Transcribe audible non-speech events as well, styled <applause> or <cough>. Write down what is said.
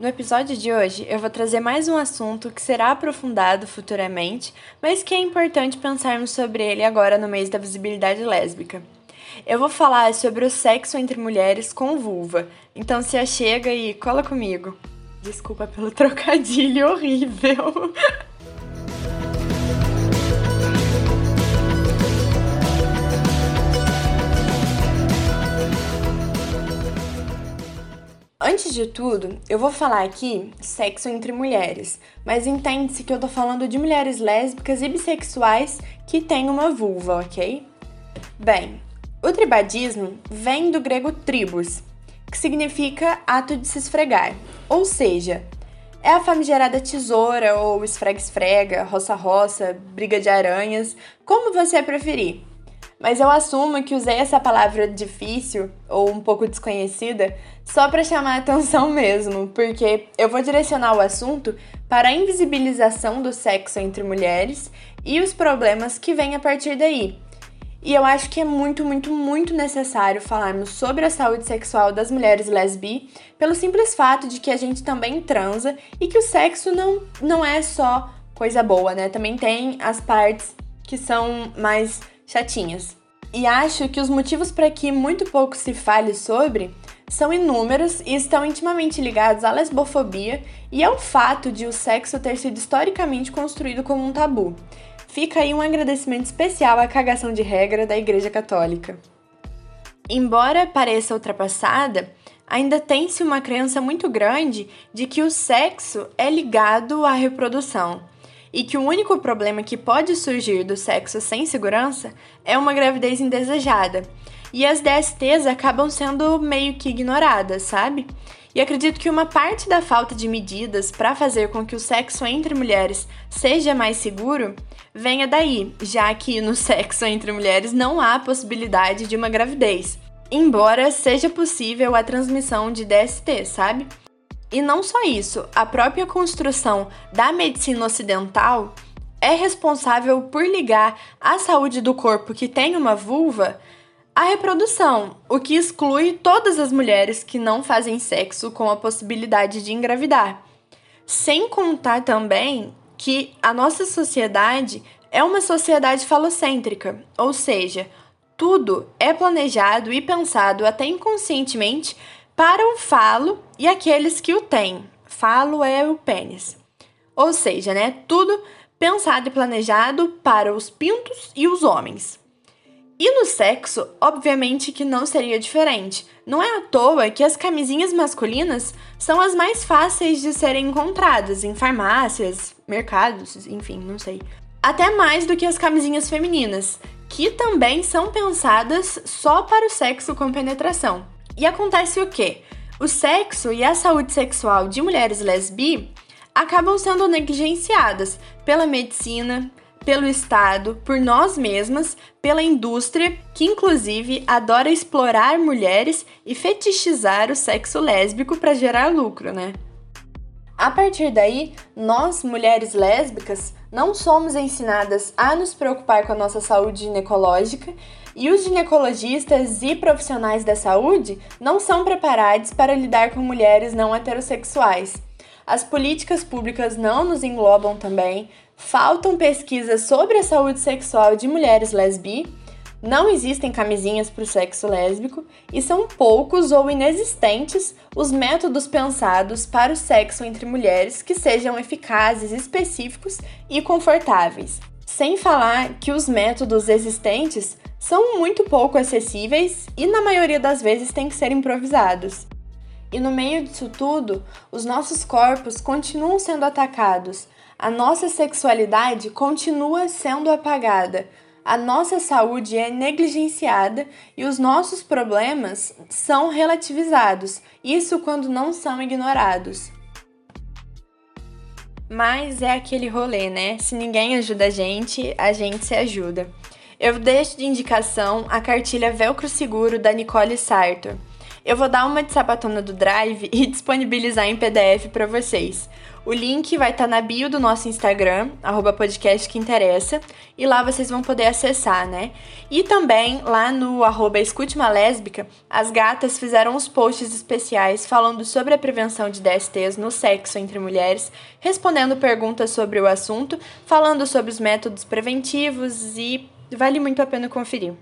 No episódio de hoje, eu vou trazer mais um assunto que será aprofundado futuramente, mas que é importante pensarmos sobre ele agora no mês da visibilidade lésbica. Eu vou falar sobre o sexo entre mulheres com vulva, então se achega e cola comigo. Desculpa pelo <laughs> trocadilho horrível. Antes de tudo, eu vou falar aqui sexo entre mulheres, mas entende-se que eu tô falando de mulheres lésbicas e bissexuais que têm uma vulva, ok? Bem, o tribadismo vem do grego tribus, que significa ato de se esfregar, ou seja, é a famigerada tesoura ou esfrega-esfrega, roça-roça, briga de aranhas, como você preferir mas eu assumo que usei essa palavra difícil ou um pouco desconhecida só para chamar atenção <laughs> mesmo, porque eu vou direcionar o assunto para a invisibilização do sexo entre mulheres e os problemas que vêm a partir daí. E eu acho que é muito, muito, muito necessário falarmos sobre a saúde sexual das mulheres lesbi, pelo simples fato de que a gente também transa e que o sexo não, não é só coisa boa, né? Também tem as partes que são mais chatinhas. E acho que os motivos para que muito pouco se fale sobre são inúmeros e estão intimamente ligados à lesbofobia e ao fato de o sexo ter sido historicamente construído como um tabu. Fica aí um agradecimento especial à cagação de regra da Igreja Católica. Embora pareça ultrapassada, ainda tem-se uma crença muito grande de que o sexo é ligado à reprodução e que o único problema que pode surgir do sexo sem segurança é uma gravidez indesejada. E as DSTs acabam sendo meio que ignoradas, sabe? E acredito que uma parte da falta de medidas para fazer com que o sexo entre mulheres seja mais seguro venha daí, já que no sexo entre mulheres não há possibilidade de uma gravidez, embora seja possível a transmissão de DST, sabe? E não só isso, a própria construção da medicina ocidental é responsável por ligar a saúde do corpo que tem uma vulva à reprodução, o que exclui todas as mulheres que não fazem sexo com a possibilidade de engravidar. Sem contar também que a nossa sociedade é uma sociedade falocêntrica, ou seja, tudo é planejado e pensado até inconscientemente para o falo e aqueles que o têm. Falo é o pênis. Ou seja, né, tudo pensado e planejado para os pintos e os homens. E no sexo, obviamente que não seria diferente. Não é à toa que as camisinhas masculinas são as mais fáceis de serem encontradas em farmácias, mercados, enfim, não sei. Até mais do que as camisinhas femininas, que também são pensadas só para o sexo com penetração. E acontece o quê? O sexo e a saúde sexual de mulheres lesbi acabam sendo negligenciadas pela medicina, pelo Estado, por nós mesmas, pela indústria, que inclusive adora explorar mulheres e fetichizar o sexo lésbico para gerar lucro, né? A partir daí, nós, mulheres lésbicas, não somos ensinadas a nos preocupar com a nossa saúde ginecológica e os ginecologistas e profissionais da saúde não são preparados para lidar com mulheres não heterossexuais. As políticas públicas não nos englobam também, faltam pesquisas sobre a saúde sexual de mulheres lesbi, não existem camisinhas para o sexo lésbico e são poucos ou inexistentes os métodos pensados para o sexo entre mulheres que sejam eficazes, específicos e confortáveis. Sem falar que os métodos existentes são muito pouco acessíveis e, na maioria das vezes, têm que ser improvisados. E no meio disso tudo, os nossos corpos continuam sendo atacados, a nossa sexualidade continua sendo apagada, a nossa saúde é negligenciada e os nossos problemas são relativizados, isso quando não são ignorados. Mas é aquele rolê, né? Se ninguém ajuda a gente, a gente se ajuda. Eu deixo de indicação a cartilha Velcro Seguro da Nicole Sartor. Eu vou dar uma de sapatona do Drive <laughs> e disponibilizar em PDF para vocês. O link vai estar tá na bio do nosso Instagram, arroba podcast que interessa, e lá vocês vão poder acessar, né? E também lá no arroba Escute uma Lésbica, as gatas fizeram uns posts especiais falando sobre a prevenção de DSTs no sexo entre mulheres, respondendo perguntas sobre o assunto, falando sobre os métodos preventivos e vale muito a pena conferir.